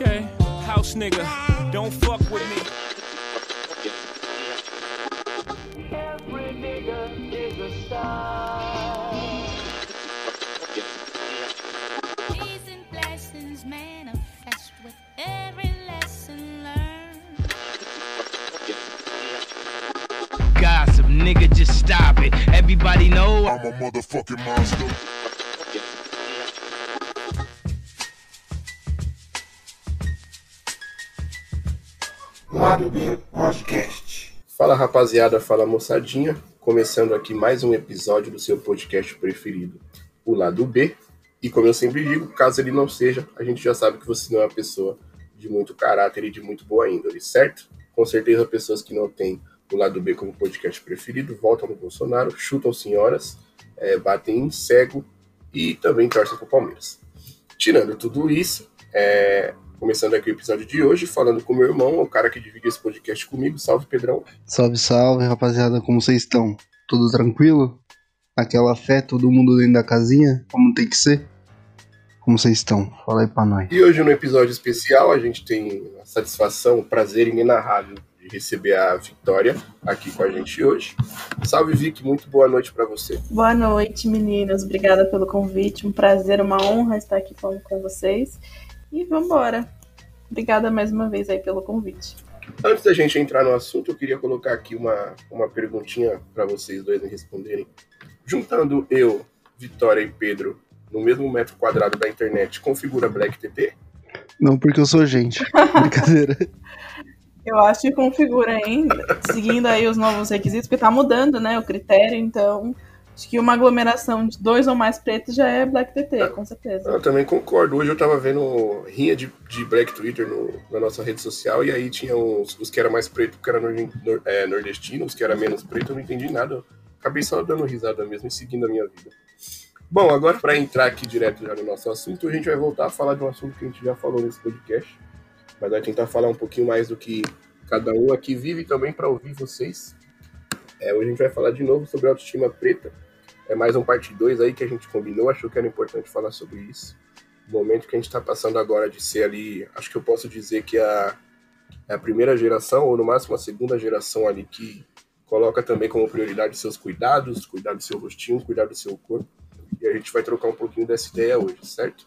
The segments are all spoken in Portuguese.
Okay, house nigga, don't fuck with me. Every nigga is a star. Peace and blessings manifest with every lesson learned. Gossip, nigga, just stop it. Everybody know I'm a motherfucking monster. Lado B Podcast. Fala rapaziada, fala moçadinha. Começando aqui mais um episódio do seu podcast preferido, o Lado B. E como eu sempre digo, caso ele não seja, a gente já sabe que você não é uma pessoa de muito caráter e de muito boa índole, certo? Com certeza, pessoas que não têm o Lado B como podcast preferido votam no Bolsonaro, chutam senhoras, é, batem em cego e também torcem pro Palmeiras. Tirando tudo isso, é, começando aqui o episódio de hoje, falando com meu irmão, o cara que divide esse podcast comigo. Salve, Pedrão. Salve, salve, rapaziada, como vocês estão? Tudo tranquilo? Aquela fé, todo mundo dentro da casinha, como tem que ser? Como vocês estão? Fala aí pra nós. E hoje, no episódio especial, a gente tem a satisfação, o prazer inenarrável de receber a Vitória aqui com a gente hoje. Salve, Vic, muito boa noite para você. Boa noite, meninas. Obrigada pelo convite. Um prazer, uma honra estar aqui falando com vocês. E vamos embora. Obrigada mais uma vez aí pelo convite. Antes da gente entrar no assunto, eu queria colocar aqui uma, uma perguntinha para vocês dois me responderem. Juntando eu, Vitória e Pedro no mesmo metro quadrado da internet, configura Black TT? Não, porque eu sou gente. Brincadeira. Eu acho que configura ainda, seguindo aí os novos requisitos, porque tá mudando, né, o critério, então acho que uma aglomeração de dois ou mais pretos já é Black TT, com certeza. Eu também concordo. Hoje eu tava vendo rinha de, de Black Twitter no- na nossa rede social e aí tinha os, os que era mais preto, que era nor, nor- é, nordestino, os que era menos preto, eu não entendi nada. Acabei só dando risada mesmo e seguindo a minha vida. Bom, agora para entrar aqui direto já no nosso assunto, a gente vai voltar a falar de um assunto que a gente já falou nesse podcast, mas vai tentar falar um pouquinho mais do que cada um aqui vive também para ouvir vocês. É, hoje a gente vai falar de novo sobre autoestima preta. É mais um parte 2 aí que a gente combinou, achou que era importante falar sobre isso. O momento que a gente está passando agora de ser ali, acho que eu posso dizer que a, é a primeira geração, ou no máximo a segunda geração ali, que coloca também como prioridade seus cuidados, cuidar do seu rostinho, cuidar do seu corpo. E a gente vai trocar um pouquinho dessa ideia hoje, certo?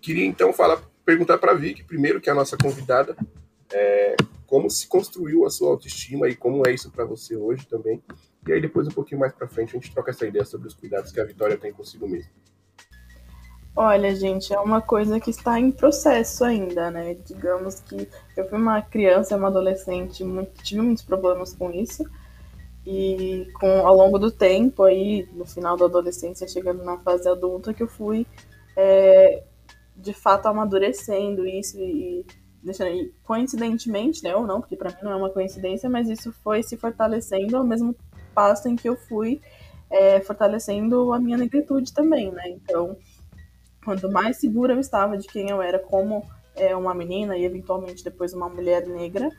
Queria então falar, perguntar para a Vicky, primeiro, que é a nossa convidada, é, como se construiu a sua autoestima e como é isso para você hoje também. E aí depois, um pouquinho mais para frente, a gente troca essa ideia sobre os cuidados que a Vitória tem consigo mesma. Olha, gente, é uma coisa que está em processo ainda, né? Digamos que eu fui uma criança, uma adolescente, muito, tive muitos problemas com isso. E com ao longo do tempo, aí, no final da adolescência, chegando na fase adulta, que eu fui é, de fato amadurecendo isso e deixando e coincidentemente, né, ou não, porque para mim não é uma coincidência, mas isso foi se fortalecendo ao mesmo passo em que eu fui é, fortalecendo a minha negritude também, né? Então, quanto mais segura eu estava de quem eu era como é, uma menina e eventualmente depois uma mulher negra,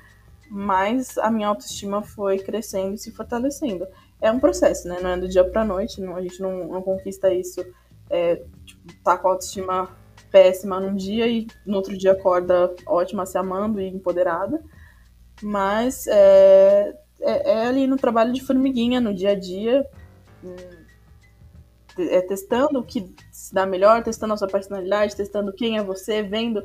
mais a minha autoestima foi crescendo e se fortalecendo. É um processo, né? Não é do dia pra noite, não, a gente não, não conquista isso, é, tipo, tá com a autoestima péssima num dia e no outro dia acorda ótima, se amando e empoderada. Mas é, é, é ali no trabalho de formiguinha, no dia a dia, hum, é, testando o que se dá melhor, testando a sua personalidade, testando quem é você, vendo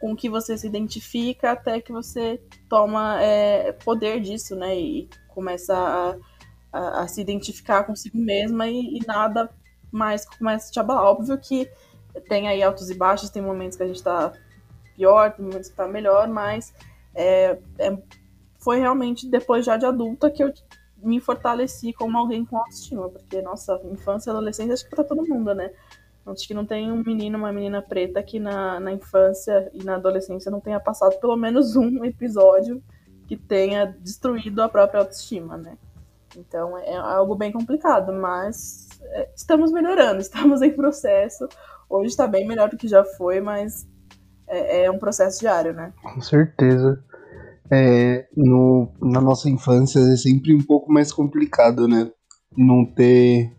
com que você se identifica até que você toma é, poder disso, né? E começa a, a, a se identificar consigo mesma e, e nada mais começa a te abalar. Óbvio que tem aí altos e baixos, tem momentos que a gente tá pior, tem momentos que tá melhor, mas é, é, foi realmente depois já de adulta que eu me fortaleci como alguém com autoestima, porque, nossa, infância e adolescência acho que pra todo mundo, né? Acho que não tem um menino, uma menina preta que na, na infância e na adolescência não tenha passado pelo menos um episódio que tenha destruído a própria autoestima, né? Então é algo bem complicado, mas é, estamos melhorando, estamos em processo. Hoje está bem melhor do que já foi, mas é, é um processo diário, né? Com certeza. É, no, na nossa infância é sempre um pouco mais complicado, né? Não ter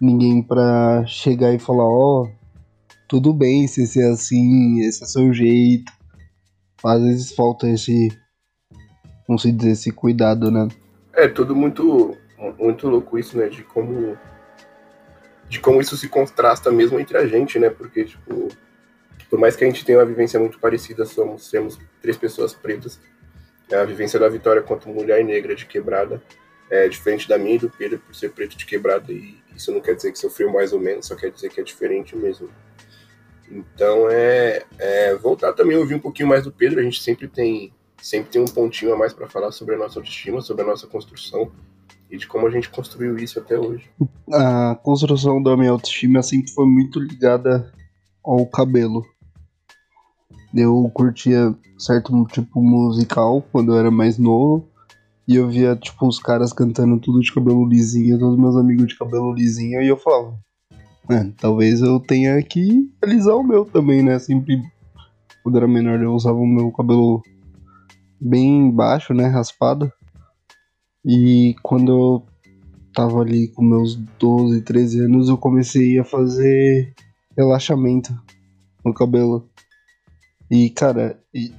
ninguém pra chegar e falar, ó, tudo bem se ser assim, esse é seu jeito. às vezes falta esse, como se dizer, esse cuidado, né? É tudo muito, muito louco isso, né? De como, de como isso se contrasta mesmo entre a gente, né? Porque, tipo, por mais que a gente tenha uma vivência muito parecida, somos, temos três pessoas pretas. A vivência da Vitória quanto mulher negra de quebrada é diferente da minha e do Pedro por ser preto de quebrada. E isso não quer dizer que sofreu mais ou menos, só quer dizer que é diferente mesmo. Então é, é voltar também ouvir um pouquinho mais do Pedro. A gente sempre tem sempre tem um pontinho a mais para falar sobre a nossa autoestima, sobre a nossa construção e de como a gente construiu isso até hoje. A construção da minha autoestima sempre foi muito ligada ao cabelo. Eu curtia certo tipo musical quando eu era mais novo. E eu via, tipo, os caras cantando tudo de cabelo lisinho, todos meus amigos de cabelo lisinho, e eu falava, é, talvez eu tenha que alisar o meu também, né? Sempre, quando era menor, eu usava o meu cabelo bem baixo, né? Raspado. E quando eu tava ali com meus 12, 13 anos, eu comecei a fazer relaxamento no cabelo. E, cara, e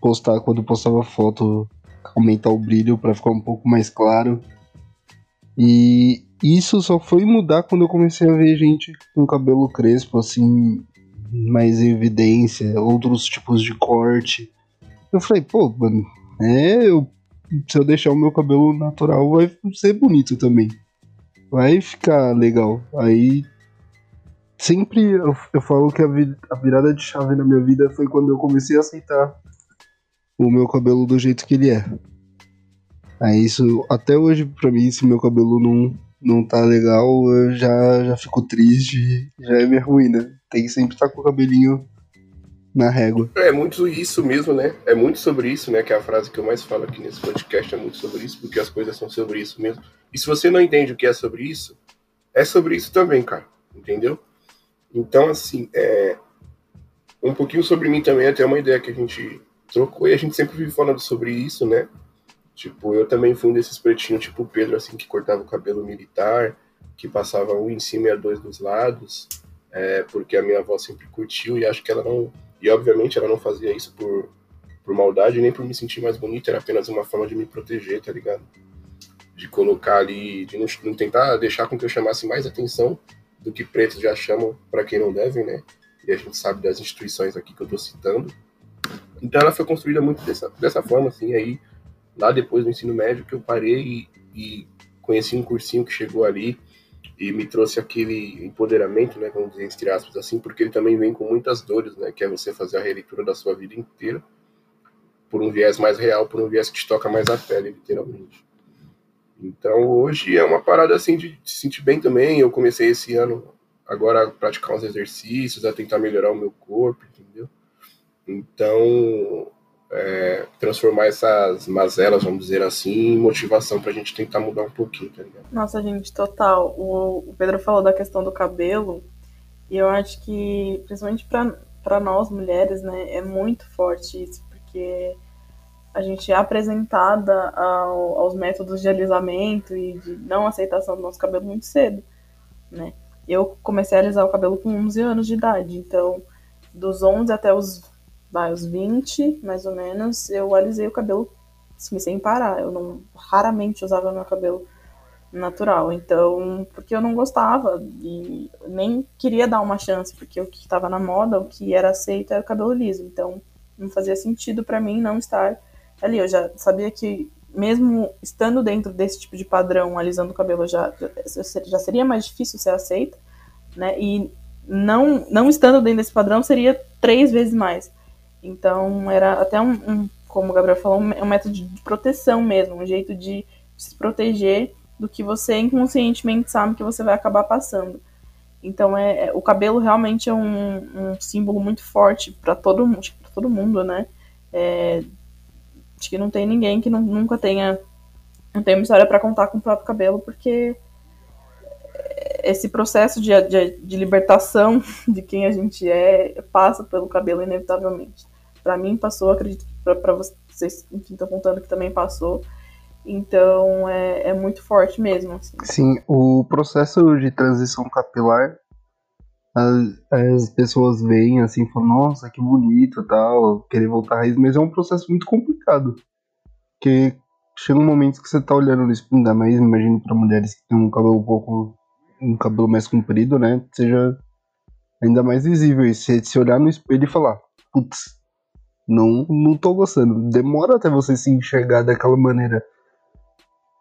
postar, quando postava foto, aumentar o brilho para ficar um pouco mais claro. E isso só foi mudar quando eu comecei a ver gente com cabelo crespo, assim, mais em evidência, outros tipos de corte. Eu falei, pô, mano, é, eu, se eu deixar o meu cabelo natural, vai ser bonito também. Vai ficar legal. Aí sempre eu, eu falo que a, vi, a virada de chave na minha vida foi quando eu comecei a aceitar o meu cabelo do jeito que ele é. Aí isso, até hoje, pra mim, se meu cabelo não, não tá legal, eu já, já fico triste, já é meio ruim, né? Tem que sempre estar tá com o cabelinho na régua. É muito isso mesmo, né? É muito sobre isso, né? Que é a frase que eu mais falo aqui nesse podcast, é muito sobre isso, porque as coisas são sobre isso mesmo. E se você não entende o que é sobre isso, é sobre isso também, cara. Entendeu? Então, assim, é... um pouquinho sobre mim também, até uma ideia que a gente trocou e a gente sempre vive falando sobre isso, né? Tipo, eu também fui um desses pretinhos, tipo o Pedro, assim, que cortava o cabelo militar, que passava um em cima e a dois dos lados, é, porque a minha avó sempre curtiu e acho que ela não. E obviamente ela não fazia isso por, por maldade nem por me sentir mais bonito, era apenas uma forma de me proteger, tá ligado? De colocar ali, de não, não tentar deixar com que eu chamasse mais atenção do que pretos já chamam para quem não devem, né? E a gente sabe das instituições aqui que eu tô citando. Então ela foi construída muito dessa, dessa forma, assim, aí lá depois do ensino médio que eu parei e, e conheci um cursinho que chegou ali e me trouxe aquele empoderamento, né, vamos dizer entre aspas assim, porque ele também vem com muitas dores, né, que é você fazer a releitura da sua vida inteira por um viés mais real, por um viés que te toca mais a pele, literalmente. Então hoje é uma parada assim de se sentir bem também. Eu comecei esse ano agora a praticar uns exercícios, a tentar melhorar o meu corpo, entendeu? Então é, transformar essas mazelas, vamos dizer assim, em motivação pra gente tentar mudar um pouquinho, tá ligado? Nossa, gente, total. O, o Pedro falou da questão do cabelo, e eu acho que, principalmente pra, pra nós mulheres, né, é muito forte isso, porque a gente é apresentada ao, aos métodos de alisamento e de não aceitação do nosso cabelo muito cedo, né? Eu comecei a alisar o cabelo com 11 anos de idade, então dos 11 até os vai, os 20, mais ou menos, eu alisei o cabelo assim, sem parar. Eu não raramente usava meu cabelo natural. Então, porque eu não gostava e nem queria dar uma chance, porque o que estava na moda, o que era aceito era o cabelo liso. Então, não fazia sentido para mim não estar ali. Eu já sabia que mesmo estando dentro desse tipo de padrão, alisando o cabelo já já seria mais difícil ser aceita, né? E não não estando dentro desse padrão seria três vezes mais. Então, era até um, um como o Gabriel falou, um, um método de proteção mesmo, um jeito de se proteger do que você inconscientemente sabe que você vai acabar passando. Então, é, é o cabelo realmente é um, um símbolo muito forte para todo, mundo, todo mundo, né? É, acho que não tem ninguém que não, nunca tenha, não tenha uma história para contar com o próprio cabelo, porque esse processo de, de, de, libertação de quem a gente é passa pelo cabelo inevitavelmente para mim passou, acredito para vocês que estão contando que também passou. Então é, é muito forte mesmo. Assim. Sim, o processo de transição capilar as, as pessoas veem assim falam, nossa, que bonito tal, querer voltar à raiz, mas é um processo muito complicado. Porque chega um momento que você tá olhando no espelho, ainda mais imagino para mulheres que têm um cabelo um pouco. um cabelo mais comprido, né? Seja ainda mais visível. E se olhar no espelho e falar, putz, não, não tô gostando. Demora até você se enxergar daquela maneira.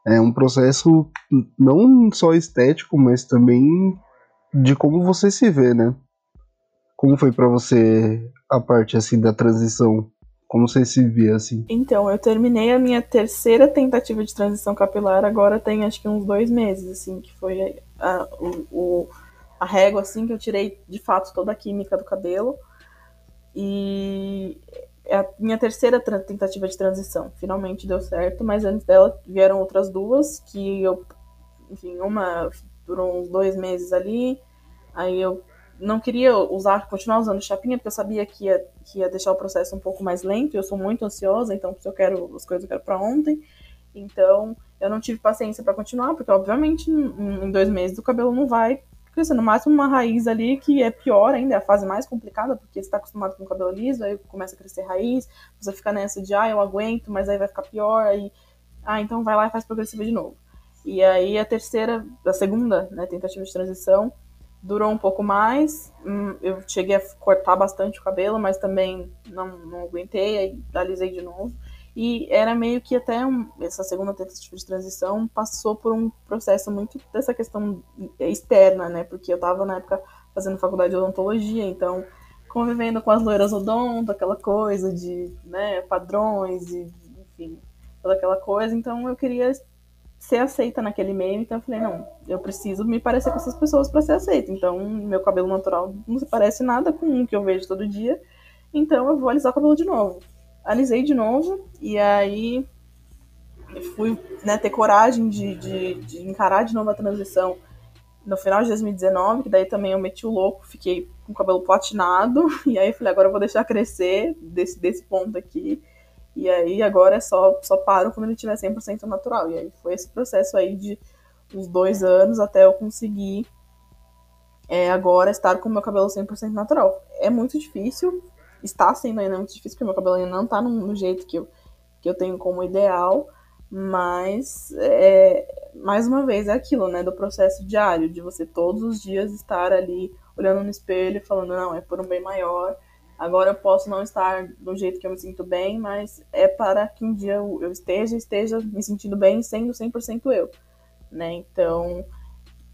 É um processo não só estético, mas também de como você se vê, né? Como foi pra você a parte assim da transição? Como você se vê assim? Então, eu terminei a minha terceira tentativa de transição capilar, agora tem acho que uns dois meses, assim, que foi a, o, o- a régua, assim, que eu tirei de fato toda a química do cabelo. E é a minha terceira tentativa de transição. Finalmente deu certo, mas antes dela vieram outras duas, que eu, enfim, uma durou uns dois meses ali, aí eu não queria usar, continuar usando chapinha, porque eu sabia que ia, que ia deixar o processo um pouco mais lento, eu sou muito ansiosa, então se eu quero as coisas eu quero pra ontem. Então, eu não tive paciência pra continuar, porque obviamente em dois meses o cabelo não vai crescer. No máximo uma raiz ali, que é pior ainda, é a fase mais complicada, porque você tá acostumado com o cabelo liso, aí começa a crescer raiz, você fica nessa de, ah, eu aguento, mas aí vai ficar pior, aí, ah, então vai lá e faz progressiva de novo. E aí a terceira, a segunda, né, tentativa de transição, durou um pouco mais. Hum, Eu cheguei a cortar bastante o cabelo, mas também não, não aguentei, aí alisei de novo. E era meio que até um- essa segunda tentativa de transição passou por um processo muito dessa questão externa, né? Porque eu tava na época fazendo faculdade de odontologia, então convivendo com as loiras odonto, aquela coisa de, né, padrões e, enfim, toda aquela coisa. Então eu queria ser aceita naquele meio, então eu falei, não, eu preciso me parecer com essas pessoas para ser aceita. Então, meu cabelo natural não se parece nada com um que eu vejo todo dia. Então eu vou alisar o cabelo de novo. Alisei de novo, e aí fui né, ter coragem de, de, de encarar de novo a transição no final de 2019, que daí também eu meti o louco, fiquei com o cabelo platinado, e aí eu falei, agora eu vou deixar crescer desse, desse ponto aqui. E aí agora é só, só paro quando ele tiver 100% natural. E aí foi esse processo aí de uns dois anos até eu conseguir é, agora estar com o meu cabelo 100% natural. É muito difícil, está sendo ainda muito difícil, porque meu cabelo ainda não tá no, no jeito que eu, que eu tenho como ideal, mas é, mais uma vez é aquilo, né, do processo diário, de você todos os dias estar ali olhando no espelho e falando, não, é por um bem maior, agora eu posso não estar do jeito que eu me sinto bem, mas é para que um dia eu, esteja, esteja me sentindo bem, sendo 100% eu, né, então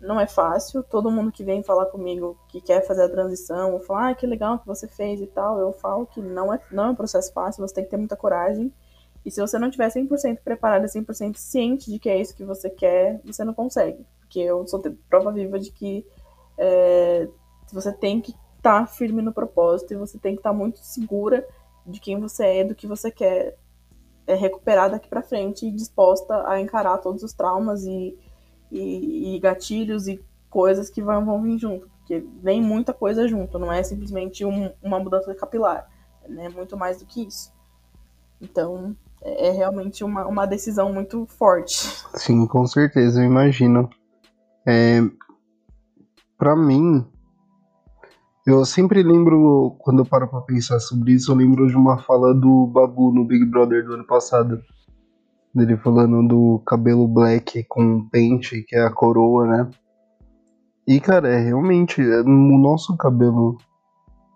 não é fácil. Todo mundo que vem falar comigo que quer fazer a transição, fala, ah, que legal que você fez e tal, eu falo que não é, não é um processo fácil, você tem que ter muita coragem. E se você não tiver 100% preparado, 100% ciente de que é isso que você quer, você não consegue. Porque eu sou prova viva de que é, você tem que estar firme no propósito e você tem que estar muito segura de quem você é, do que você quer é, recuperar daqui para frente e disposta a encarar todos os traumas e e, e gatilhos e coisas que vão, vão vir junto, porque vem muita coisa junto, não é simplesmente um, uma mudança capilar, né? muito mais do que isso. Então, é, é realmente uma, uma decisão muito forte. Sim, com certeza, eu imagino. É, para mim, eu sempre lembro, quando eu paro pra pensar sobre isso, eu lembro de uma fala do Babu no Big Brother do ano passado. Dele falando do cabelo black com pente, que é a coroa, né? E, cara, é realmente, é, o nosso cabelo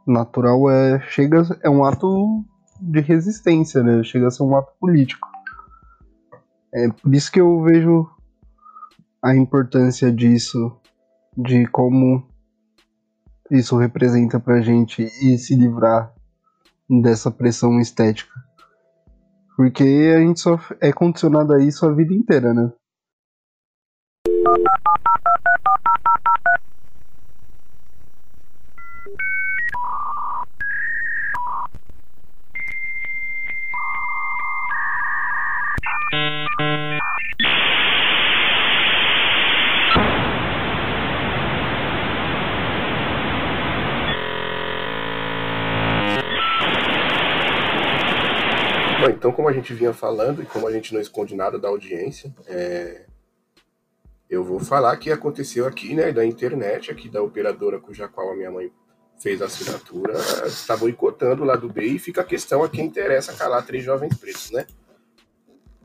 natural é, chega, é um ato de resistência, né? Chega a ser um ato político. É por isso que eu vejo a importância disso, de como isso representa pra gente e se livrar dessa pressão estética. Porque a gente só é condicionado a isso a vida inteira, né? Bom, então como a gente vinha falando e como a gente não esconde nada da audiência, é, eu vou falar que aconteceu aqui, né, da internet, aqui da operadora cuja qual a minha mãe fez a assinatura, está boicotando o lado B e fica a questão a quem interessa calar três jovens pretos, né?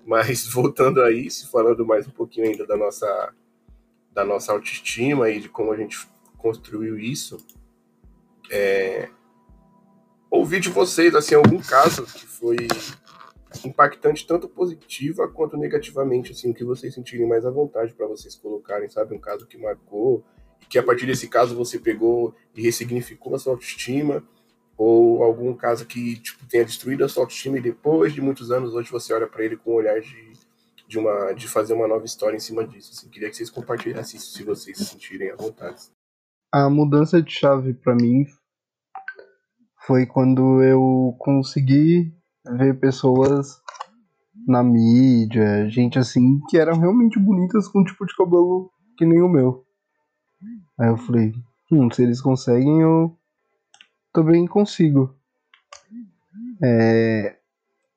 Mas voltando a isso, falando mais um pouquinho ainda da nossa, da nossa autoestima e de como a gente construiu isso, é, ouvir de vocês, assim, algum caso que foi impactante tanto positiva quanto negativamente, assim, o que vocês sentirem mais à vontade para vocês colocarem, sabe, um caso que marcou, e que a partir desse caso você pegou e ressignificou a sua autoestima, ou algum caso que tipo, tenha destruído a sua autoestima e depois de muitos anos hoje você olha para ele com um olhar de, de, uma, de fazer uma nova história em cima disso. Assim, queria que vocês compartilhassem isso se vocês se sentirem à vontade. A mudança de chave para mim foi quando eu consegui ver pessoas na mídia, gente assim, que eram realmente bonitas com um tipo de cabelo que nem o meu. Aí eu falei, hum, se eles conseguem, eu também consigo. É,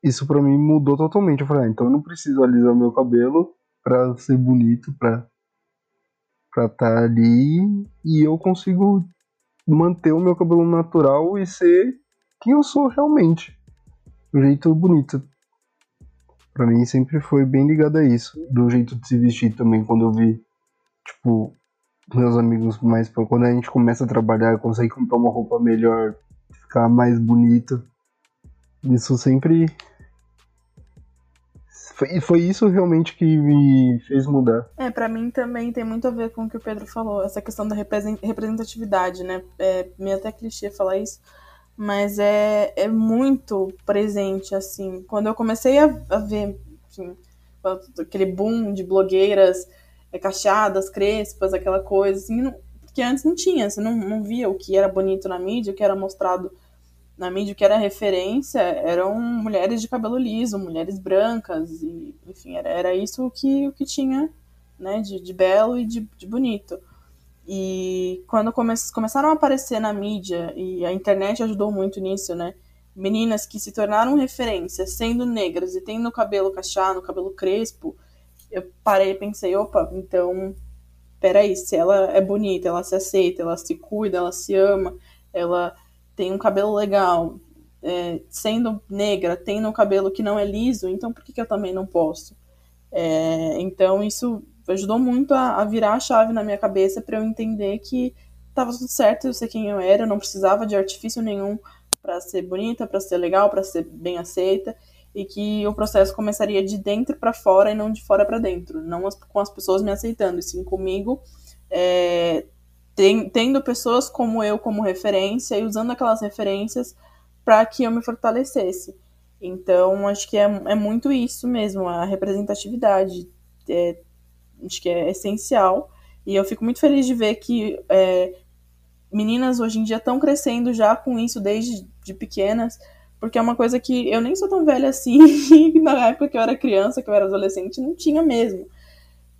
isso pra mim mudou totalmente. Eu falei, ah, então eu não preciso alisar meu cabelo pra ser bonito, pra pra estar tá ali e eu consigo manter o meu cabelo natural e ser quem eu sou realmente. Do jeito bonito. Pra mim sempre foi bem ligado a isso. Do jeito de se vestir também, quando eu vi, tipo, meus amigos mais quando a gente começa a trabalhar, consegue comprar uma roupa melhor, ficar mais bonito. Isso sempre foi, foi isso realmente que me fez mudar. É, para mim também tem muito a ver com o que o Pedro falou, essa questão da representatividade, né? É meio até clichê falar isso, mas é, é muito presente, assim. Quando eu comecei a, a ver aquele boom de blogueiras é, cacheadas, crespas, aquela coisa, assim, não, porque antes não tinha, você não, não via o que era bonito na mídia, o que era mostrado na mídia, o que era referência, eram mulheres de cabelo liso, mulheres brancas, e, enfim, era, era isso o que, o que tinha, né, de, de belo e de, de bonito. E quando come, começaram a aparecer na mídia, e a internet ajudou muito nisso, né, meninas que se tornaram referência, sendo negras e tendo cabelo cacheado, cabelo crespo, eu parei e pensei, opa, então, peraí, se ela é bonita, ela se aceita, ela se cuida, ela se ama, ela tem um cabelo legal, é, sendo negra, tendo um cabelo que não é liso, então por que, que eu também não posso? É, então isso ajudou muito a, a, virar a chave na minha cabeça para eu entender que estava tudo certo, eu sei quem eu era, eu não precisava de artifício nenhum para ser bonita, para ser legal, para ser bem aceita e que o processo começaria de dentro para fora e não de fora para dentro, não as, com as pessoas me aceitando, e sim comigo, é, tem, tendo pessoas como eu como referência e usando aquelas referências para que eu me fortalecesse. Então, acho que é, é muito isso mesmo, a representatividade. É, acho que é essencial. E eu fico muito feliz de ver que é, meninas hoje em dia estão crescendo já com isso desde de pequenas, porque é uma coisa que eu nem sou tão velha assim, na época que eu era criança, que eu era adolescente, não tinha mesmo.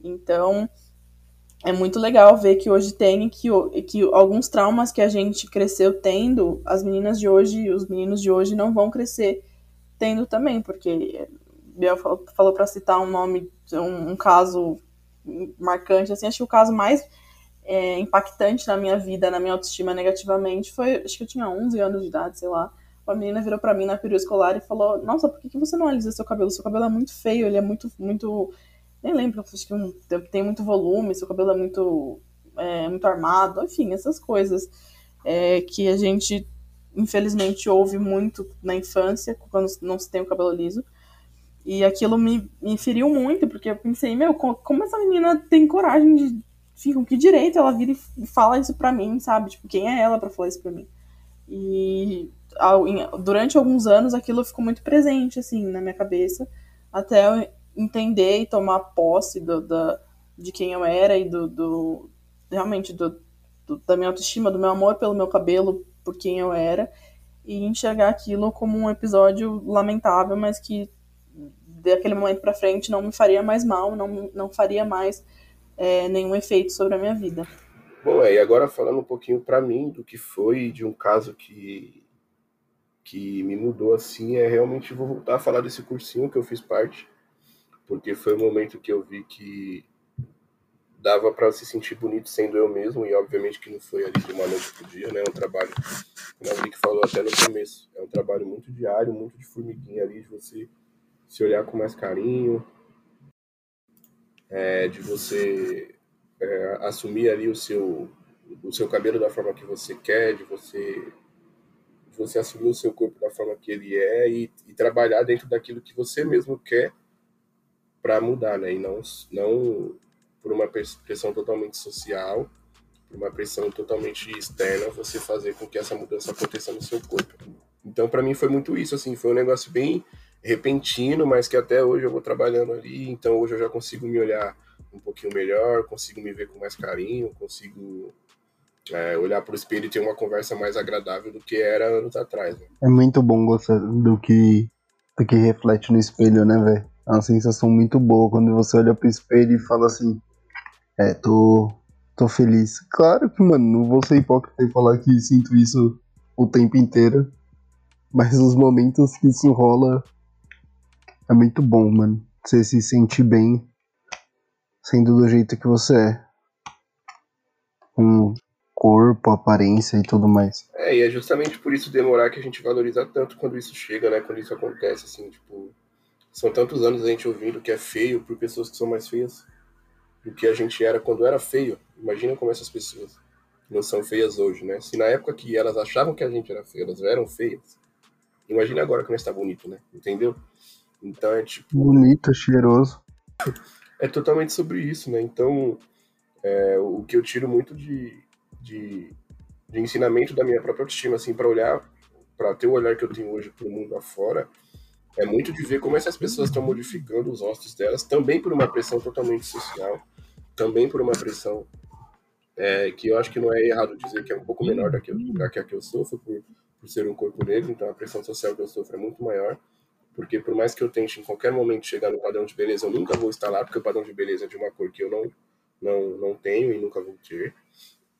Então, é muito legal ver que hoje tem que, que alguns traumas que a gente cresceu tendo, as meninas de hoje, os meninos de hoje não vão crescer tendo também, porque Biel falou, falou para citar um nome, um, um, caso marcante, assim, acho que o caso mais é, impactante na minha vida, na minha autoestima negativamente, foi, acho que eu tinha 11 anos de idade, sei lá, uma menina virou para mim na período escolar e falou: Nossa, por que, que você não alisa seu cabelo? Seu cabelo é muito feio, ele é muito. muito nem lembro, acho que tem muito volume, seu cabelo é muito, é, muito armado, enfim, essas coisas é, que a gente, infelizmente, ouve muito na infância, quando não se tem o cabelo liso. E aquilo me, me feriu muito, porque eu pensei, meu, como essa menina tem coragem de. Com que direito ela vira e fala isso pra mim, sabe? Tipo, quem é ela para falar isso pra mim? E durante alguns anos aquilo ficou muito presente, assim, na minha cabeça, até eu entender e tomar posse do, do de quem eu era e do, do realmente do, do, da minha autoestima, do meu amor pelo meu cabelo, por quem eu era, e enxergar aquilo como um episódio lamentável, mas que daquele momento para frente não me faria mais mal, não, não faria mais é, nenhum efeito sobre a minha vida. Bom, é, e agora falando um pouquinho para mim do que foi de um caso que que me mudou assim é realmente vou voltar a falar desse cursinho que eu fiz parte, porque foi o momento que eu vi que dava para se sentir bonito sendo eu mesmo, e obviamente que não foi ali de uma noite pro dia, né? É um trabalho, como a falou até no começo, é um trabalho muito diário, muito de formiguinha ali, de você se olhar com mais carinho, é, de você é, assumir ali o seu, o seu cabelo da forma que você quer, de você, de você assumir o seu corpo da forma que ele é e, e trabalhar dentro daquilo que você mesmo quer para mudar, né? E não, não por uma pressão totalmente social, por uma pressão totalmente externa, você fazer com que essa mudança aconteça no seu corpo. Então, para mim, foi muito isso, assim, foi um negócio bem repentino, mas que até hoje eu vou trabalhando ali, então hoje eu já consigo me olhar um pouquinho melhor, consigo me ver com mais carinho, consigo é, olhar para o espelho e ter uma conversa mais agradável do que era anos atrás. Né? É muito bom gostar do que, do que reflete no espelho, né, velho? É uma sensação muito boa quando você olha pro espelho e fala assim: É, tô, tô feliz. Claro que, mano, não vou ser hipócrita e falar que sinto isso o tempo inteiro. Mas os momentos que isso rola é muito bom, mano. Você se sente bem sendo do jeito que você é. Com corpo, aparência e tudo mais. É, e é justamente por isso demorar que a gente valoriza tanto quando isso chega, né? Quando isso acontece, assim, tipo são tantos anos a gente ouvindo que é feio por pessoas que são mais feias do que a gente era quando era feio. Imagina como essas pessoas não são feias hoje, né? Se na época que elas achavam que a gente era feio, elas eram feias. Imagina agora que nós está bonito, né? Entendeu? Então é tipo. Bonito, cheiroso. É totalmente sobre isso, né? Então, é, o que eu tiro muito de, de, de ensinamento da minha própria autoestima, assim, para olhar, para ter o olhar que eu tenho hoje para o mundo afora, é muito de ver como essas pessoas estão modificando os rostos delas, também por uma pressão totalmente social, também por uma pressão é, que eu acho que não é errado dizer que é um pouco menor da que, da que a que eu sofro por, por ser um corpo negro, então a pressão social que eu sofro é muito maior, porque por mais que eu tente em qualquer momento chegar no padrão de beleza, eu nunca vou estar lá, porque o padrão de beleza é de uma cor que eu não, não, não tenho e nunca vou ter.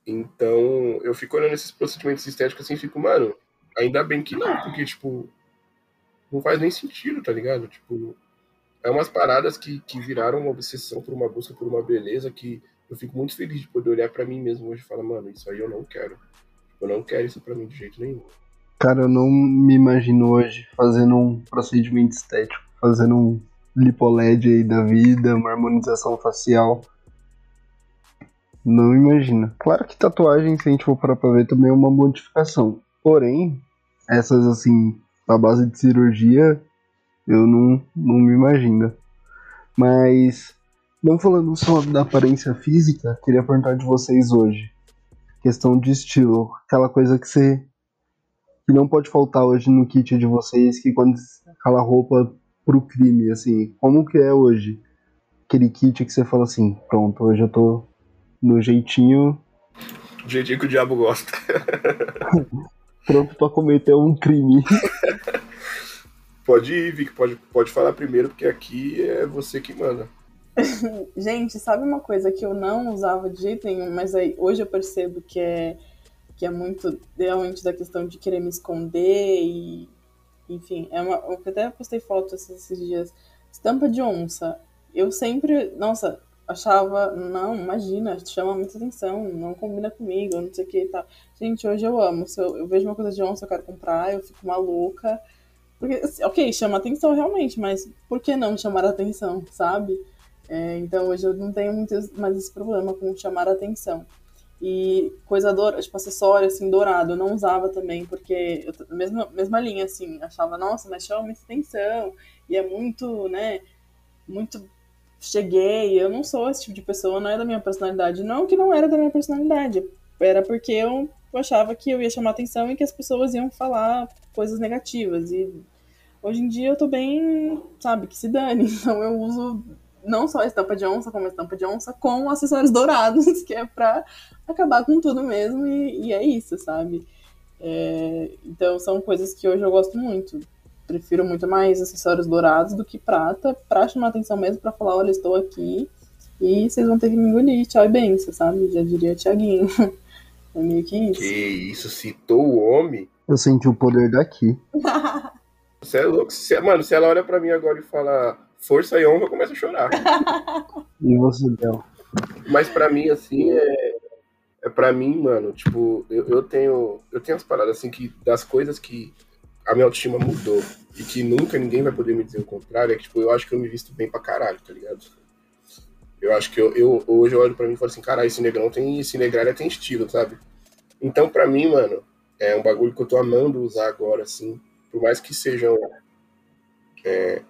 Então, eu fico olhando esses procedimentos estéticos assim fico, mano, ainda bem que não, porque, tipo, não faz nem sentido, tá ligado? Tipo, é umas paradas que, que viraram uma obsessão por uma busca por uma beleza que eu fico muito feliz de poder olhar para mim mesmo hoje e falar, mano, isso aí eu não quero. Eu não quero isso para mim de jeito nenhum. Cara, eu não me imagino hoje fazendo um procedimento estético, fazendo um lipoled aí da vida, uma harmonização facial. Não imagino. Claro que tatuagem, se a gente for parar pra ver, também é uma modificação. Porém, essas assim, a base de cirurgia, eu não, não me imagino. Mas, não falando só da aparência física, queria perguntar de vocês hoje. Questão de estilo, aquela coisa que você. Que não pode faltar hoje no kit de vocês, que quando aquela roupa pro crime, assim, como que é hoje? Aquele kit que você fala assim, pronto, hoje eu tô no jeitinho. Do jeitinho que o diabo gosta. pronto pra cometer um crime. pode ir, Vic, pode, pode falar primeiro, porque aqui é você que manda. Gente, sabe uma coisa que eu não usava de jeito nenhum, mas aí hoje eu percebo que é, que é muito realmente da questão de querer me esconder e. Enfim, é uma. Eu até postei foto esses, esses dias. Estampa de onça. Eu sempre. Nossa, achava, não, imagina, chama muita atenção, não combina comigo, não sei o que e tal. Gente, hoje eu amo. Se eu, eu vejo uma coisa de onça, eu quero comprar, eu fico maluca. Porque, assim, ok, chama atenção realmente, mas por que não chamar atenção, sabe? É, então hoje eu não tenho muito mais esse problema com chamar atenção. E coisa dourada, tipo acessório assim, dourado, eu não usava também, porque eu, mesma, mesma linha, assim, achava, nossa, mas chama muita atenção, e é muito, né, muito cheguei, eu não sou esse tipo de pessoa, não é da minha personalidade. Não que não era da minha personalidade, era porque eu achava que eu ia chamar atenção e que as pessoas iam falar coisas negativas. E hoje em dia eu tô bem, sabe, que se dane. Então eu uso não só a estampa de onça, como a estampa de onça, com acessórios dourados, que é pra acabar com tudo mesmo, e, e é isso, sabe? É, então são coisas que hoje eu gosto muito prefiro muito mais acessórios dourados do que prata, pra chamar atenção mesmo, pra falar, olha, estou aqui e vocês vão ter que me engolir, tchau e benção, sabe? Já diria Tiaguinho. É meio que isso. Que isso, citou o homem. Eu senti o poder daqui. Você é louco. Se, mano, se ela olha pra mim agora e fala força e honra, eu começo a chorar. E você, Del? Mas pra mim, assim, é. É pra mim, mano, tipo, eu, eu tenho. Eu tenho as paradas assim que das coisas que a minha autoestima mudou e que nunca ninguém vai poder me dizer o contrário, é que, tipo, eu acho que eu me visto bem pra caralho, tá ligado? Eu acho que eu, eu hoje eu olho pra mim e falo assim, caralho, esse negrão tem. Esse negralha tem estilo, sabe? Então, pra mim, mano, é um bagulho que eu tô amando usar agora, assim. Por mais que sejam. é,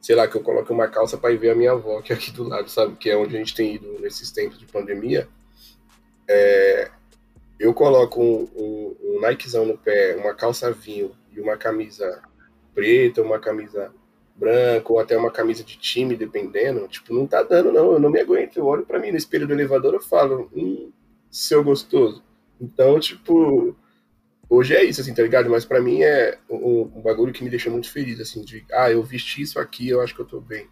sei lá, que eu coloque uma calça pra ir ver a minha avó, que é aqui do lado, sabe? Que é onde a gente tem ido nesses tempos de pandemia. É, eu coloco um, um, um Nikezão no pé, uma calça vinho e uma camisa preta, uma camisa branca, ou até uma camisa de time, dependendo. Tipo, não tá dando, não. Eu não me aguento. Eu olho pra mim no espelho do elevador e falo, hum, seu gostoso. Então, tipo, hoje é isso, assim, tá ligado? Mas pra mim é um, um bagulho que me deixa muito feliz, assim, de, ah, eu vesti isso aqui, eu acho que eu tô bem.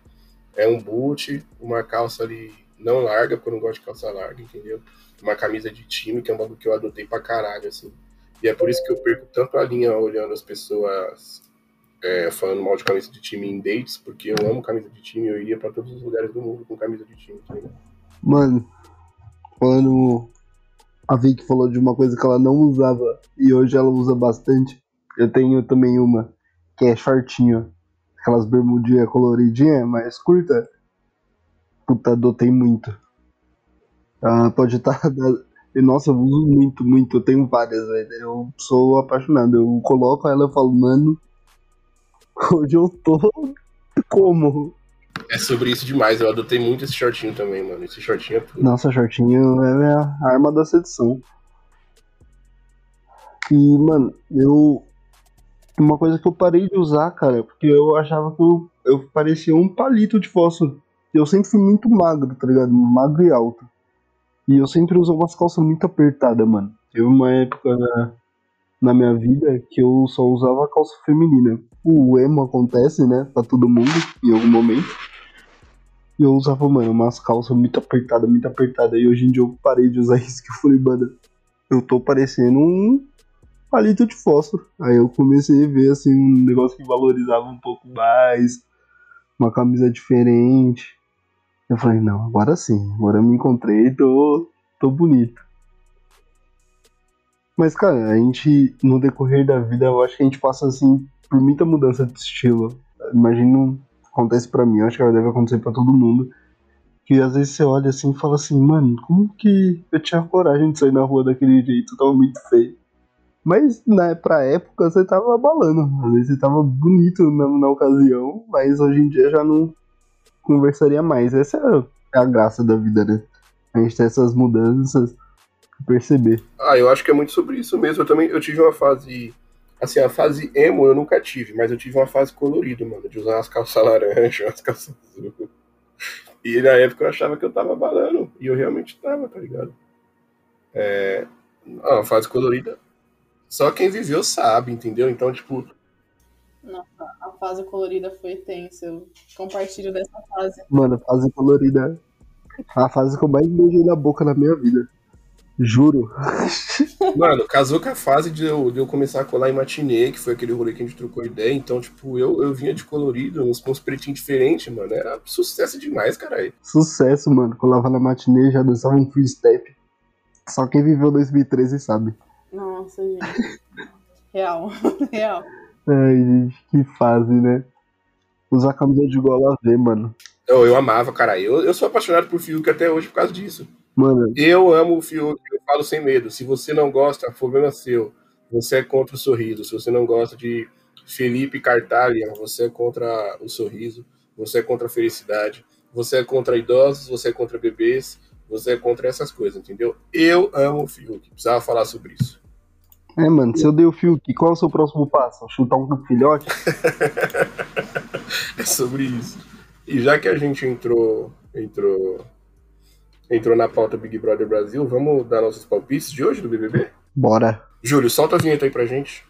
É um boot, uma calça ali não larga, porque eu não gosto de calça larga, entendeu? Uma camisa de time, que é um bagulho que eu adotei pra caralho, assim. E é por isso que eu perco tanto a linha olhando as pessoas é, falando mal de camisa de time em dates, porque eu amo camisa de time, eu iria pra todos os lugares do mundo com camisa de time, tá ligado? Mano, falando. A Vicky falou de uma coisa que ela não usava e hoje ela usa bastante. Eu tenho também uma, que é shortinho. Aquelas bermudinhas coloridinhas, mais curta. Puta, adotei muito. Ah, pode estar. Nossa, eu uso muito, muito. Eu tenho várias, velho. Eu sou apaixonado. Eu coloco ela e falo, mano. Hoje eu tô. Como? É sobre isso demais, eu adotei muito esse shortinho também, mano. Esse shortinho é tudo. Nossa, shortinho é a arma da sedução. E, mano, eu. Uma coisa que eu parei de usar, cara, porque eu achava que eu, eu parecia um palito de fósforo. Eu sempre fui muito magro, tá ligado? Magro e alto. E eu sempre usava umas calças muito apertadas, mano. Teve uma época na, na minha vida que eu só usava calça feminina. O emo acontece, né? Pra todo mundo, em algum momento. E eu usava, mano, umas calças muito apertadas, muito apertadas. E hoje em dia eu parei de usar isso que eu falei, mano, eu tô parecendo um palito de fósforo. Aí eu comecei a ver, assim, um negócio que valorizava um pouco mais, uma camisa diferente. Eu falei, não, agora sim, agora eu me encontrei tô, tô bonito. Mas, cara, a gente, no decorrer da vida, eu acho que a gente passa, assim, por muita mudança de estilo. Imagino, acontece pra mim, acho que deve acontecer pra todo mundo. Que às vezes você olha assim e fala assim, mano, como que eu tinha coragem de sair na rua daquele jeito? Tava muito feio. Mas, né, pra época você tava abalando. Às vezes você tava bonito na, na ocasião, mas hoje em dia já não conversaria mais. Essa é a graça da vida, né? A gente tem essas mudanças, perceber. Ah, eu acho que é muito sobre isso mesmo. Eu também eu tive uma fase. Assim, a fase emo eu nunca tive, mas eu tive uma fase colorida, mano, de usar umas calças laranja, umas calças azul. E na época eu achava que eu tava balando. E eu realmente tava, tá ligado? É. Ah, uma fase colorida. Só quem viveu sabe, entendeu? Então, tipo, Nossa, a fase colorida foi tensa. Eu compartilho dessa fase. Mano, a fase colorida. A fase que eu mais beijei na boca na minha vida. Juro. Mano, casou com a fase de eu, de eu começar a colar em matinê, que foi aquele rolê que a gente trocou ideia. Então, tipo, eu, eu vinha de colorido, uns, uns pretinhos diferentes, mano. Era sucesso demais, caralho. Sucesso, mano. Colava na matinê, já dançava um free step. Só quem viveu 2013 sabe. Nossa, gente. Real, real. Ai, gente, que fase, né? Usar camisa de gola V, mano. Eu, eu amava, caralho. Eu, eu sou apaixonado por Fiuk até hoje por causa disso. Mano, Eu amo o Fiuk, eu falo sem medo. Se você não gosta, problema seu. Você é contra o sorriso. Se você não gosta de Felipe Cartalha, você é contra o sorriso. Você é contra a felicidade. Você é contra idosos, você é contra bebês. Você é contra essas coisas, entendeu? Eu amo o Fiuk. Precisava falar sobre isso. é, mano, se eu dei o aqui, qual é o seu próximo passo? Chutar um filhote? É sobre isso. E já que a gente entrou, entrou, entrou na pauta Big Brother Brasil, vamos dar nossos palpites de hoje do BBB? Bora. Júlio, solta a vinheta aí pra gente.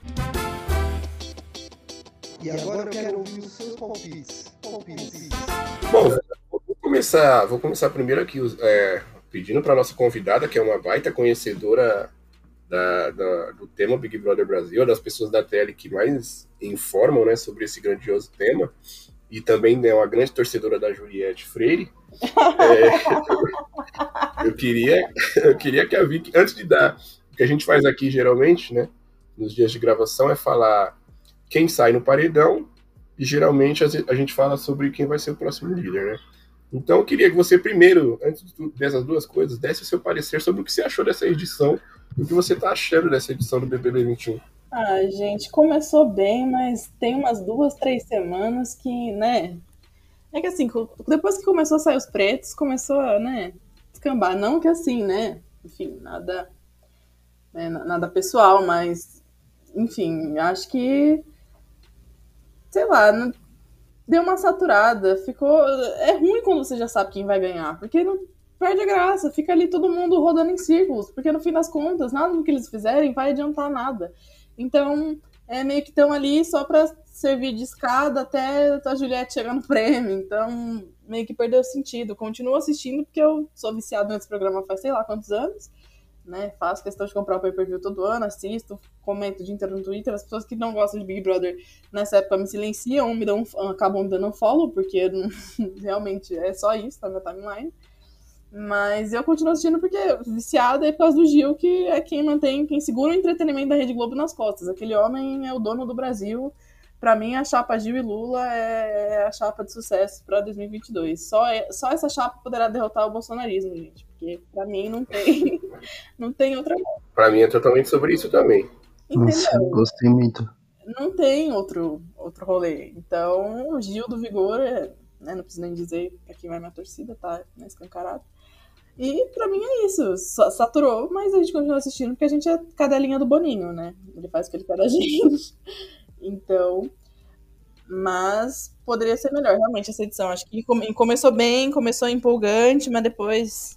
E agora eu quero ouvir os seus palpites. Palpites. Bom, vou começar, vou começar primeiro aqui é, pedindo para nossa convidada, que é uma baita conhecedora da- da- do tema Big Brother Brasil, das pessoas da tele que mais informam né, sobre esse grandioso tema, e também é uma grande torcedora da Juliette Freire, É, eu, queria, eu queria que a Vicky, antes de dar, o que a gente faz aqui geralmente, né, nos dias de gravação, é falar quem sai no paredão e geralmente a gente fala sobre quem vai ser o próximo líder, né? Então eu queria que você primeiro, antes dessas duas coisas, desse o seu parecer sobre o que você achou dessa edição e o que você está achando dessa edição do BBB 21. Ah, gente, começou bem, mas tem umas duas, três semanas que, né? É que assim, depois que começou a sair os pretos, começou a, né, descambar. Não que assim, né? Enfim, nada, né, nada pessoal, mas, enfim, acho que, sei lá, deu uma saturada. Ficou. É ruim quando você já sabe quem vai ganhar, porque não perde a graça, fica ali todo mundo rodando em círculos, porque no fim das contas, nada do que eles fizerem vai adiantar nada. Então, é meio que estão ali só para servir de escada até a Juliette chegar no prêmio. Então, meio que perdeu sentido. Continuo assistindo porque eu sou viciado nesse programa faz sei lá quantos anos. Né? Faço questão de comprar o pay-per-view todo ano, assisto, comento o dia inteiro no Twitter. As pessoas que não gostam de Big Brother nessa época me silenciam, me dão, acabam me dando um follow, porque realmente é só isso na minha timeline. Mas eu continuo assistindo porque viciada é por causa do Gil, que é quem mantém, quem segura o entretenimento da Rede Globo nas costas. Aquele homem é o dono do Brasil. Para mim, a chapa Gil e Lula é a chapa de sucesso para 2022. Só, é, só essa chapa poderá derrotar o bolsonarismo, gente. Porque para mim não tem, não tem outra. Para mim é totalmente sobre isso também. Entendeu? Nossa, gostei muito. Não tem outro, outro rolê. Então, o Gil do Vigor, é, né, não preciso nem dizer pra quem vai minha torcida, tá né, escancarado. E pra mim é isso. Saturou, mas a gente continua assistindo porque a gente é cadelinha do Boninho, né? Ele faz o que ele quer da gente. Então. Mas poderia ser melhor, realmente, essa edição. Acho que começou bem, começou empolgante, mas depois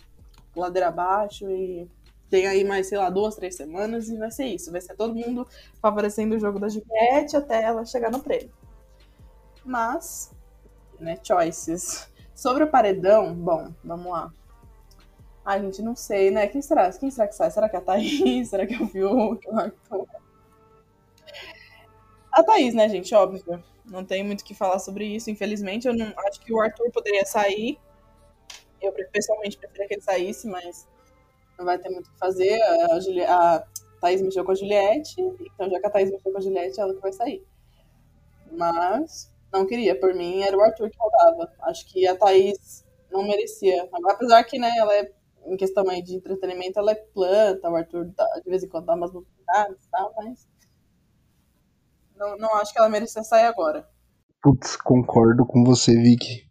ladeira abaixo e tem aí mais, sei lá, duas, três semanas e vai ser isso. Vai ser todo mundo favorecendo o jogo da Juliette até ela chegar no prêmio. Mas, né, choices. Sobre o paredão, bom, vamos lá. Ai, gente, não sei, né? Quem será? Quem será que sai? Será que é a Thaís? Será que é o Fiuk? A Thaís, né, gente? Óbvio. Não tem muito o que falar sobre isso. Infelizmente, eu não acho que o Arthur poderia sair. Eu pessoalmente preferia que ele saísse, mas não vai ter muito o que fazer. A, Juli... a Thaís mexeu com a Juliette, então já que a Thaís mexeu com a Juliette, ela que vai sair. Mas não queria. Por mim, era o Arthur que faltava. Acho que a Thaís não merecia. Apesar que, né, ela é em questão aí de entretenimento, ela é planta, o Arthur de vez em quando dá umas movimentadas e tal, mas não, não acho que ela merecia sair agora. Putz, concordo com você, Vicky.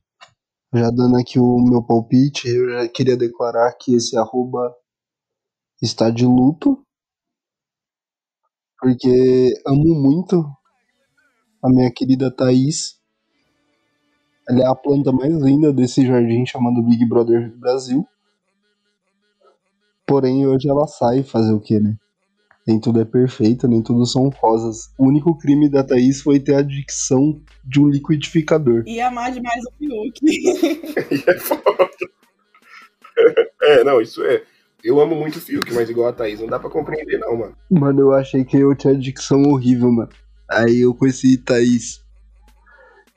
Já dando aqui o meu palpite, eu já queria declarar que esse arroba está de luto. Porque amo muito a minha querida Thaís. Ela é a planta mais linda desse jardim chamado Big Brother Brasil. Porém, hoje ela sai fazer o quê, né? Nem tudo é perfeito, nem tudo são rosas. O único crime da Thaís foi ter a dicção de um liquidificador. E amar demais o Fiuk. é foda. É, não, isso é. Eu amo muito o Fiuk, mas igual a Thaís, não dá pra compreender, não, mano. Mano, eu achei que eu tinha dicção horrível, mano. Aí eu conheci Thaís.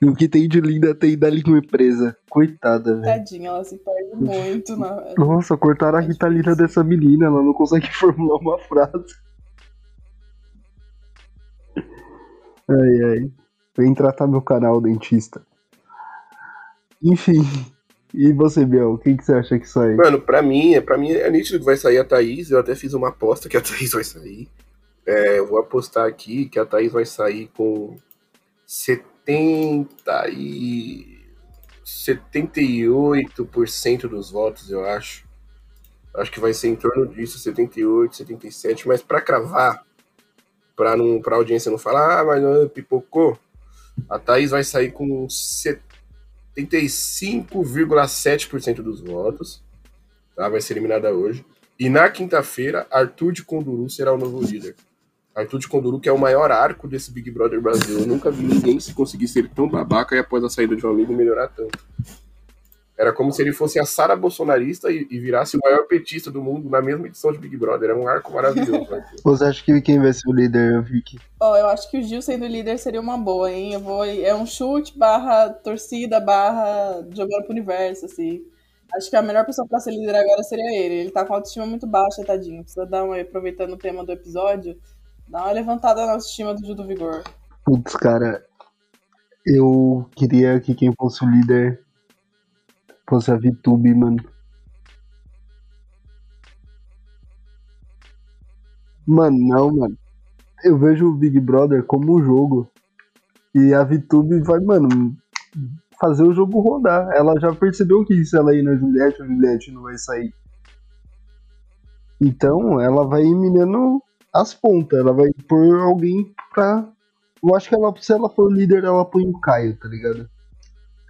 E o que tem de linda tem da língua presa. Coitada, velho. Tadinha, ela se perde muito. Na... Nossa, cortaram a ritalina dessa menina, ela não consegue formular uma frase. Ai, ai. Vem tratar meu canal, dentista. Enfim. E você, Biel, o que, que você acha que sai? Mano, pra mim, pra mim é nítido que vai sair a Thaís. Eu até fiz uma aposta que a Thaís vai sair. É, eu vou apostar aqui que a Thaís vai sair com 70 e 78% dos votos, eu acho. Acho que vai ser em torno disso, 78, 77, mas para cravar, para não para audiência não falar, ah, mas não pipocou. A Thaís vai sair com 75,7% dos votos. Tá? Vai ser eliminada hoje. E na quinta-feira, Arthur de Conduru será o novo líder. Arthur de Conduru, que é o maior arco desse Big Brother Brasil. Eu nunca vi ninguém se conseguir ser tão babaca e após a saída de um amigo melhorar tanto. Era como se ele fosse a Sara bolsonarista e, e, virasse o maior petista do mundo na mesma edição de Big Brother. Era um arco maravilhoso. Você acha que quem vai ser o líder, Vicky? Oh, eu acho que o Gil sendo líder seria uma boa, hein? Eu vou, é um chute barra torcida barra jogando pro universo, assim. Acho que a melhor pessoa pra ser líder agora seria ele. Ele tá com a autoestima muito baixa, tadinho. Precisa dar uma, aproveitando o tema do episódio, dar uma levantada na autoestima do Judo Vigor. Putz, cara, eu queria que quem fosse o líder fosse a VTube, mano. Mano, não, mano. Eu vejo o Big Brother como um jogo. E a VTube vai, mano, fazer o jogo rodar. Ela já percebeu que se ela ir na Juliette, a Juliette não vai sair. Então, ela vai minando as pontas. Ela vai pôr alguém pra. Eu acho que ela, se ela for líder, ela põe o Caio, tá ligado?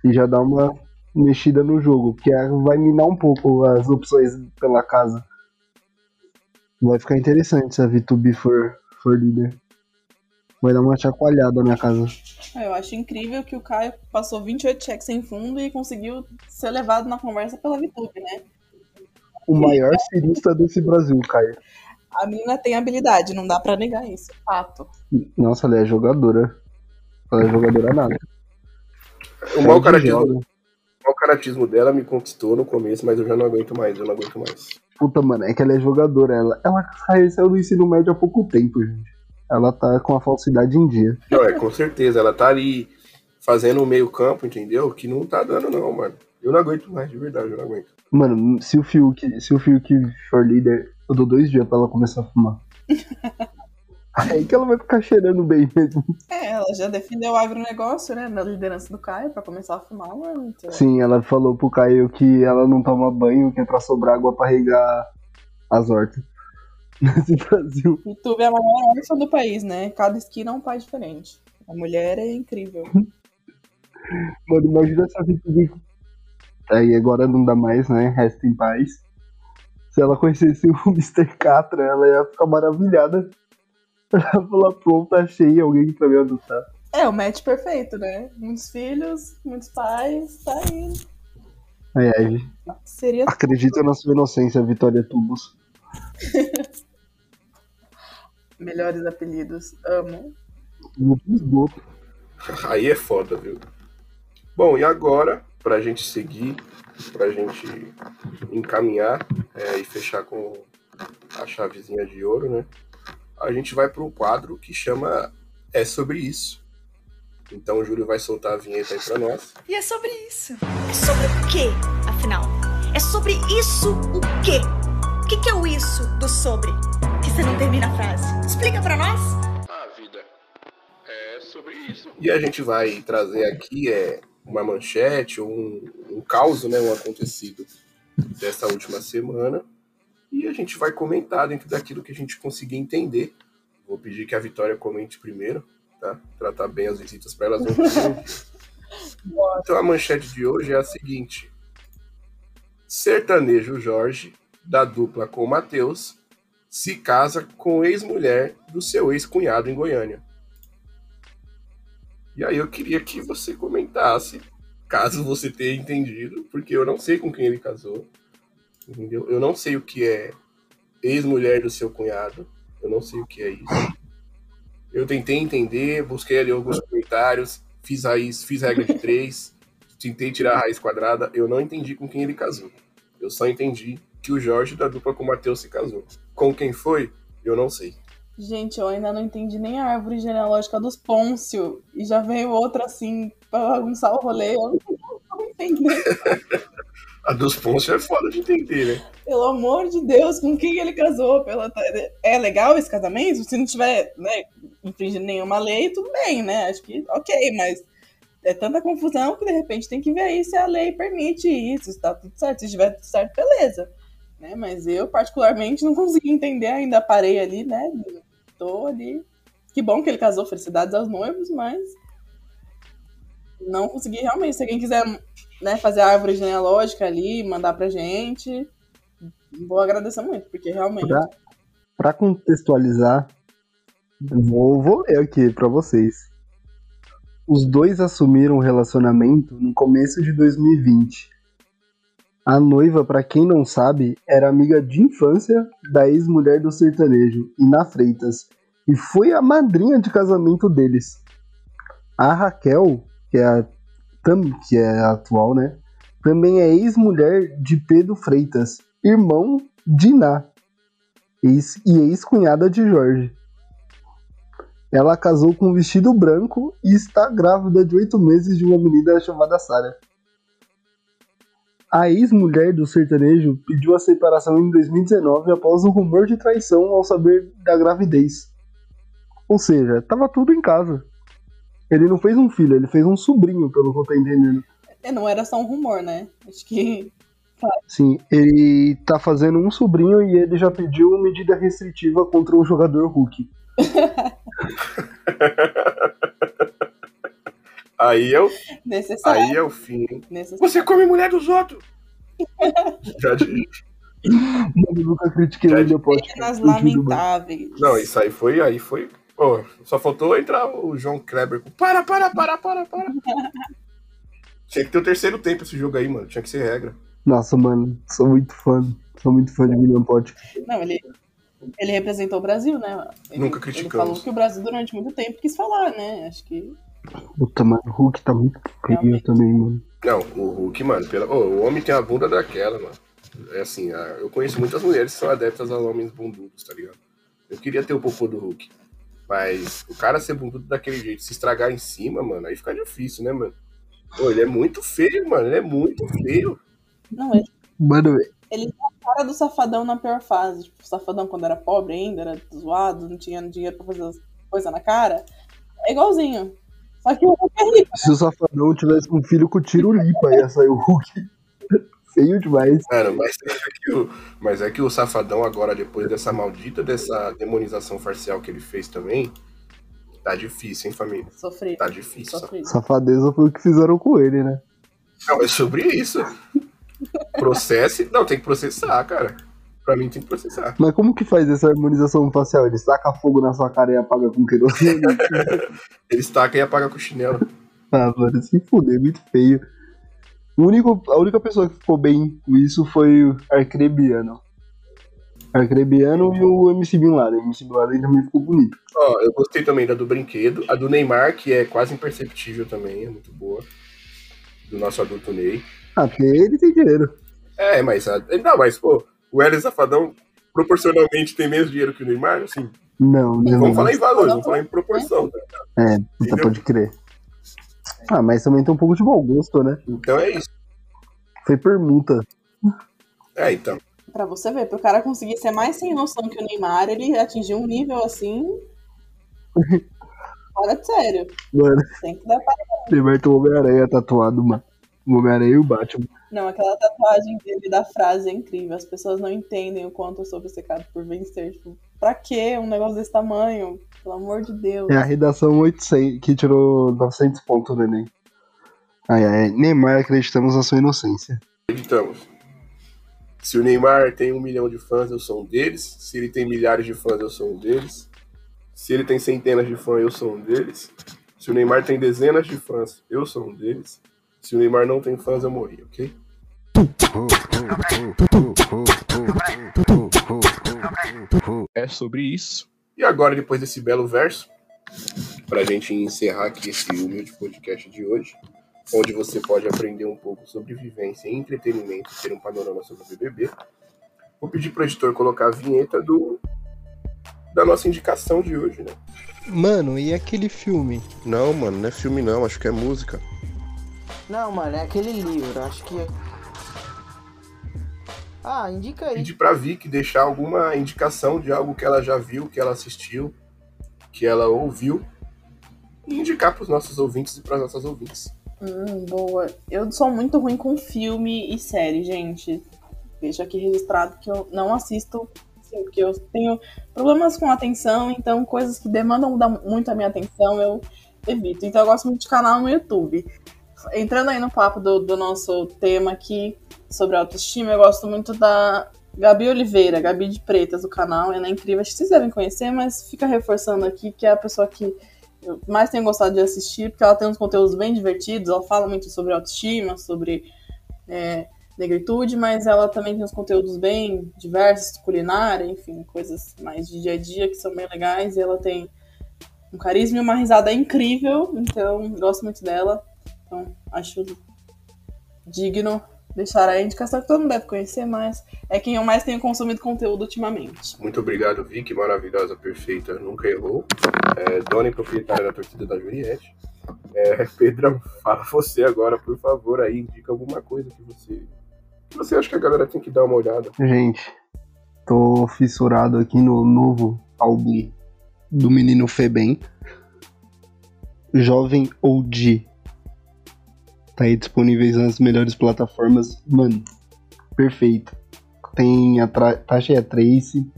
E já dá uma mexida no jogo, porque vai minar um pouco as opções pela casa. Vai ficar interessante se a VTube for, for líder. Vai dar uma chacoalhada na casa. É, Eu acho incrível que o Caio passou 28 cheques sem fundo e conseguiu ser levado na conversa pela VTube, né? O maior cirista desse Brasil, Caio. A menina tem habilidade, não dá pra negar isso. Fato. Nossa, ela é jogadora. Ela é jogadora nada. O mau Perde caratismo, joga. O caratismo dela me conquistou no começo, mas eu já não aguento mais, eu não aguento mais. Puta, mano, é que ela é jogadora. Ela, ela saiu saiu do ensino médio há pouco tempo, gente. Ela tá com a falsidade em dia. Não, é, com certeza, ela tá ali fazendo o meio campo, entendeu? Que não tá dando não, mano. Eu não aguento mais, de verdade, eu não aguento. Mano, se o Fiuk, se o Fiuk for líder, eu dou dois dias pra ela começar a fumar. Aí que ela vai ficar cheirando bem mesmo. É, ela já defendeu o agronegócio, né? Na liderança do Caio pra começar a fumar, mano. Então, Sim, ela falou pro Caio que ela não toma banho, que é pra sobrar água pra regar as hortas. Nesse Brasil. YouTube é a maior órfã do país, né? Cada esquina é um pai diferente. A mulher é incrível. Mano, imagina se a VTube. Aí agora não dá mais, né? Resta em paz. Se ela conhecesse o Mr. Catra, ela ia ficar maravilhada. Ela ia falar, pronto, achei alguém pra me adotar. É, o match perfeito, né? Muitos filhos, muitos pais, tá aí. Ai, ai, Seria acredita na sua inocência, Vitória Tubos. melhores apelidos. Amo. Aí é foda, viu? Bom, e agora, pra gente seguir, pra gente encaminhar é, e fechar com a chavezinha de ouro, né? A gente vai para um quadro que chama É Sobre Isso. Então o Júlio vai soltar a vinheta aí pra nós. E é sobre isso. É sobre o quê, afinal? É sobre isso o quê? O que, que é o isso do sobre? Que você não termina a frase. Explica pra nós. A vida é sobre isso. E a gente vai trazer aqui é, uma manchete ou um, um caos, né? Um acontecido dessa última semana. E a gente vai comentar dentro daquilo que a gente conseguir entender. Vou pedir que a Vitória comente primeiro, tá? Tratar bem as visitas para elas não. Então a manchete de hoje é a seguinte: Sertanejo Jorge, da dupla com Matheus, se casa com ex-mulher do seu ex-cunhado em Goiânia. E aí eu queria que você comentasse, caso você tenha entendido, porque eu não sei com quem ele casou. Entendeu? Eu não sei o que é ex-mulher do seu cunhado. Eu não sei o que é isso. Eu tentei entender, busquei ali alguns comentários, fiz raiz, fiz regra de três, tentei tirar a raiz quadrada. Eu não entendi com quem ele casou. Eu só entendi que o Jorge da dupla com o Matheus se casou. Com quem foi? Eu não sei. Gente, eu ainda não entendi nem a árvore genealógica dos Pôncio. E já veio outra assim pra bagunçar o rolê. Eu não tô entendendo. A dos Pontos é foda de entender, né? Pelo amor de Deus, com quem ele casou? Pela... É legal esse casamento? Se não tiver né, infringindo nenhuma lei, tudo bem, né? Acho que ok, mas é tanta confusão que de repente tem que ver aí se a lei permite isso, se tá tudo certo. Se estiver tudo certo, beleza. Né? Mas eu, particularmente, não consegui entender, ainda parei ali, né? Tô ali. Que bom que ele casou, felicidades aos noivos, mas não consegui realmente. Se alguém quiser né, fazer a árvore genealógica ali, mandar pra gente, vou agradecer muito, porque realmente. Pra, pra contextualizar, vou, vou ler aqui pra vocês. Os dois assumiram o relacionamento no começo de 2020. A noiva, pra quem não sabe, era amiga de infância da ex-mulher do sertanejo, Ina Freitas, e foi a madrinha de casamento deles. A Raquel, que é a, que é atual, né? também é ex-mulher de Pedro Freitas, irmão de Iná, ex e ex-cunhada de Jorge. Ela casou com um vestido branco e está grávida de oito meses de uma menina chamada Sara. A ex-mulher do sertanejo pediu a separação em 2019 após um rumor de traição ao saber da gravidez. Ou seja, tava tudo em casa. Ele não fez um filho, ele fez um sobrinho, pelo que eu tô entendendo. É, não era só um rumor, né? Acho que. Sim, ele tá fazendo um sobrinho e ele já pediu medida restritiva contra o jogador Hulk. Aí é o, Necessário. aí é o fim. Necessário. Você come mulher dos outros! Já de- Eu nunca critiquei Já ele, eu posso. Mano. lamentáveis. Não, isso aí foi. Aí foi. Pô, só faltou entrar o João Kleber com. Para, para, para, para, para. Tinha que ter o terceiro tempo esse jogo aí, mano. Tinha que ser regra. Nossa, mano, sou muito fã. Sou muito fã de William Potts. Não, ele, ele representou o Brasil, né? Ele, Nunca Ele criticamos. falou que o Brasil durante muito tempo quis falar, né? Acho que. Puta, mano, o Hulk tá muito Realmente. também, mano. Não, o Hulk, mano, pela... Ô, o homem tem a bunda daquela, mano. É assim, a- eu conheço muitas mulheres que são adeptas a homens bundudos, tá ligado? Eu queria ter o popô do Hulk. Mas o cara ser bundudo daquele jeito, se estragar em cima, mano, aí fica difícil, né, mano? Pô, ele é muito feio, mano. Ele é muito feio. Não, ele, Mano, ele é a cara do safadão na pior fase. Tipo, o safadão quando era pobre ainda, era zoado, não tinha dinheiro pra fazer as coisas na cara. É igualzinho. Só que o Hulk é rico. se o Safadão tivesse um filho com tiro limpa, ia sair o Hulk. Feio demais. Mano, mas é, que o, mas é que o Safadão agora, depois dessa maldita, dessa demonização facial que ele fez também, tá difícil, hein, família? Sofrido. Tá difícil. Sofrido. Safadeza foi o que fizeram com ele, né? Não, é sobre isso. Processe. Não, tem que processar, cara. Pra mim tem que processar. Mas como que faz essa harmonização facial? Ele saca fogo na sua cara e apaga com querosene? Ele estaca e apaga com o chinelo. ah, mano, se fuder, muito feio. O único, a única pessoa que ficou bem com isso foi o Arcrebiano. Arcrebiano e o MC Bin Laden. O MC Bin Laden também ficou bonito. Ó, eu gostei também da do brinquedo. A do Neymar, que é quase imperceptível também, é muito boa. Do nosso adulto Ney. Ah, porque ele tem dinheiro. É, mas. a- Não, mas, pô, o Hélio Safadão proporcionalmente tem menos dinheiro que o Neymar, assim. Não, não. Vamos falar em valor, vamos falar em proporção. Né? É, puta, pode crer. Ah, mas também tem um pouco de mau gosto, né? Então é isso. Foi permuta. É, então. Pra você ver, pro cara conseguir ser mais sem noção que o Neymar, ele atingiu um nível assim. Fora de sério. Mano, Tem que dar pra... Neymar tem o Homem-Aranha tatuado, mano. O Homem-Aranha e o Batman. Não, aquela tatuagem dele da frase é incrível. As pessoas não entendem o quanto eu sou obcecado por vencer. Tipo, pra quê um negócio desse tamanho? Pelo amor de Deus. É a redação 800, que tirou 900 pontos do Enem. Ai, ai, Neymar, acreditamos na sua inocência. Acreditamos. Se o Neymar tem um milhão de fãs, eu sou um deles. Se ele tem milhares de fãs, eu sou um deles. Se ele tem centenas de fãs, eu sou um deles. Se o Neymar tem dezenas de fãs, eu sou um deles. Se o Neymar não tem fãs, eu morri, ok? É sobre isso. E agora, depois desse belo verso, pra gente encerrar aqui esse humilde podcast de hoje, onde você pode aprender um pouco sobre vivência e entretenimento, ter um panorama sobre o BBB, vou pedir pro editor colocar a vinheta do da nossa indicação de hoje, né? Mano, e aquele filme? Não, mano, não é filme não, acho que é música. Não, mano, é aquele livro, acho que. Ah, indica aí. Pedir pra Vicky deixar alguma indicação de algo que ela já viu, que ela assistiu, que ela ouviu, e indicar pros nossos ouvintes e pras nossas ouvintes. Hum, boa. Eu sou muito ruim com filme e série, gente. Deixa aqui registrado que eu não assisto, assim, porque eu tenho problemas com atenção, então coisas que demandam da- muito a minha atenção eu evito. Então eu gosto muito de canal no YouTube. Entrando aí no papo do, do nosso tema aqui sobre autoestima, eu gosto muito da Gabi Oliveira, Gabi de Pretas, do canal. Ela é incrível, acho que vocês devem conhecer, mas fica reforçando aqui que é a pessoa que eu mais tenho gostado de assistir, porque ela tem uns conteúdos bem divertidos, ela fala muito sobre autoestima, sobre é, negritude, mas ela também tem uns conteúdos bem diversos, culinária, enfim, coisas mais de dia a dia que são bem legais, e ela tem um carisma e uma risada incrível, então gosto muito dela, então acho digno deixar a indicação que todo mundo deve conhecer, mas é quem eu mais tenho consumido conteúdo ultimamente. Muito obrigado, Vicky, maravilhosa, perfeita, nunca errou. É, dona e proprietária da torcida da Juliette. É, Pedrão, fala você agora, por favor, aí, indica alguma coisa que você, que você acha que a galera tem que dar uma olhada. Gente, tô fissurado aqui no novo álbum do menino Febem. Jovem OG. Tá aí disponíveis nas melhores plataformas. Mano, perfeito. Tem a Tasha Trace,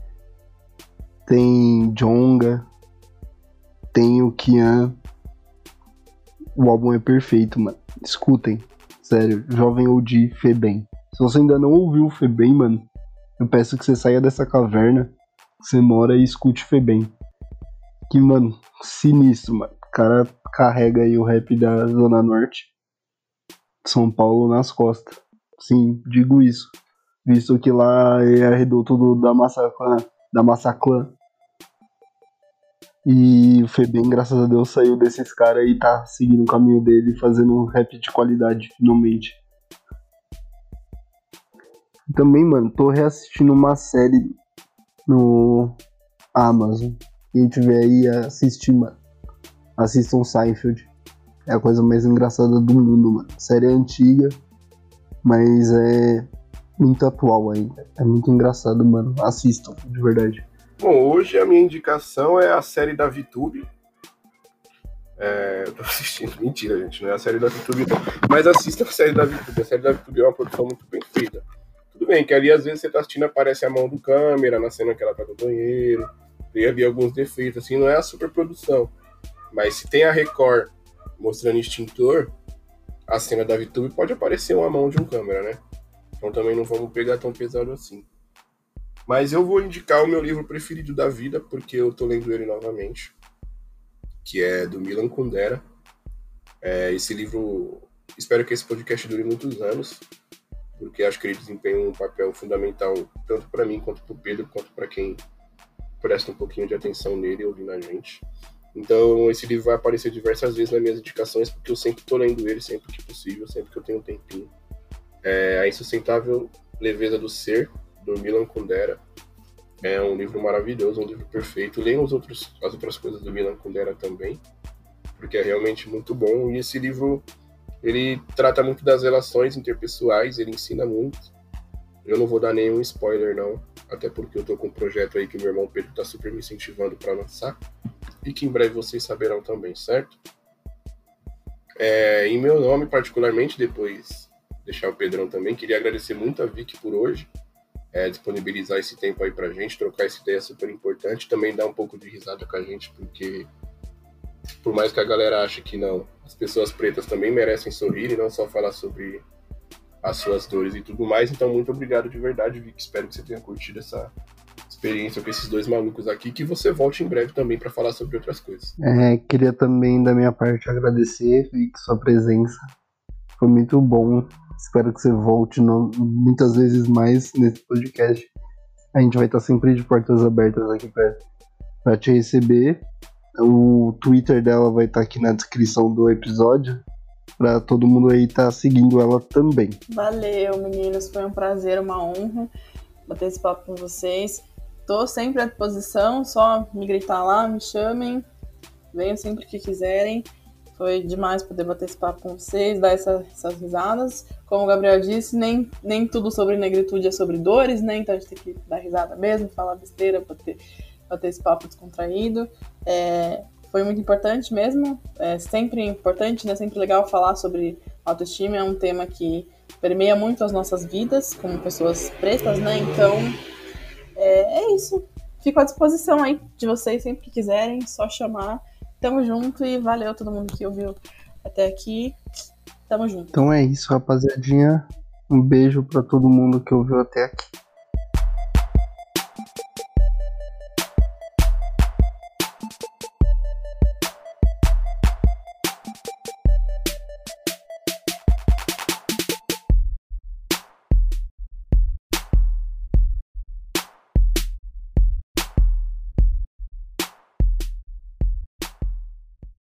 tem Jonga, tem o Kian. O álbum é perfeito, mano. Escutem. Sério, Jovem OG Febem. Se você ainda não ouviu o Febem, mano, eu peço que você saia dessa caverna que você mora e escute Febem. Que, mano, sinistro, mano. O cara carrega aí o rap da Zona Norte. São Paulo nas costas. Sim, digo isso. Visto que lá é reduto do, da Massaclan. Da Massaclan. E o Febem, graças a Deus, saiu desses caras e tá seguindo o caminho dele, fazendo um rap de qualidade, finalmente. Também, mano, tô reassistindo uma série no Amazon. Quem tiver aí, assistir, mano. Assistam Seinfeld. É a coisa mais engraçada do mundo, mano. Série é antiga, mas é muito atual ainda. É muito engraçado, mano. Assistam, de verdade. Bom, hoje a minha indicação é a série da VTube. É, eu tô assistindo, mentira, gente, não é a série da VTube. Mas assista a série da VTube. A série da VTube é uma produção muito bem feita. Tudo bem, que ali às vezes você tá assistindo, aparece a mão do câmera na cena que ela tá no banheiro. Tem ali alguns defeitos, assim, não é a super produção. Mas se tem a Record mostrando extintor, a cena da VTube pode aparecer uma mão de um câmera, né? Então também não vamos pegar tão pesado assim. Mas eu vou indicar o meu livro preferido da vida, porque eu tô lendo ele novamente, que é do Milan Kundera. É, esse livro, espero que esse podcast dure muitos anos, porque acho que ele desempenha um papel fundamental tanto para mim quanto para o Pedro, quanto para quem presta um pouquinho de atenção nele ouvindo a gente. Então, esse livro vai aparecer diversas vezes nas minhas indicações, porque eu sempre estou lendo ele, sempre que possível, sempre que eu tenho um tempinho. É A Insustentável Leveza do Ser, do Milan Kundera. É um livro maravilhoso, um livro perfeito. Leiam os outros, as outras coisas do Milan Kundera também, porque é realmente muito bom. E esse livro, ele trata muito das relações interpessoais, ele ensina muito. Eu não vou dar nenhum spoiler, não, até porque eu tô com um projeto aí que meu irmão Pedro tá super me incentivando para lançar e que em breve vocês saberão também, certo? É, em meu nome, particularmente, depois deixar o Pedrão também, queria agradecer muito a Vicky por hoje, é, disponibilizar esse tempo aí pra gente, trocar essa ideia super importante, também dar um pouco de risada com a gente, porque por mais que a galera ache que não, as pessoas pretas também merecem sorrir e não só falar sobre as suas dores e tudo mais. Então, muito obrigado de verdade, Vicky. Espero que você tenha curtido essa experiência com esses dois malucos aqui, que você volte em breve também para falar sobre outras coisas. É, queria também, da minha parte, agradecer, Vic, sua presença. Foi muito bom. Espero que você volte no- muitas vezes mais nesse podcast. A gente vai estar sempre de portas abertas aqui pra, pra te receber. O Twitter dela vai estar aqui na descrição do episódio. Pra todo mundo aí estar seguindo ela também. Valeu, meninos. Foi um prazer, uma honra bater esse papo com vocês. Tô sempre à disposição, só me gritar lá, me chamem. Venham sempre que quiserem. Foi demais poder bater esse papo com vocês, dar essa- essas risadas. Como o Gabriel disse, nem, nem tudo sobre negritude é sobre dores, né? Então a gente tem que dar risada mesmo, falar besteira, bater, bater esse papo descontraído. É, foi muito importante mesmo. É sempre importante, né? Sempre legal falar sobre autoestima. É um tema que permeia muito as nossas vidas como pessoas pretas, né? Então é, é isso. Fico à disposição aí de vocês sempre que quiserem, só chamar. Tamo junto e valeu todo mundo que ouviu até aqui. Tamo junto. Então é isso, rapaziadinha. Um beijo pra todo mundo que ouviu até aqui.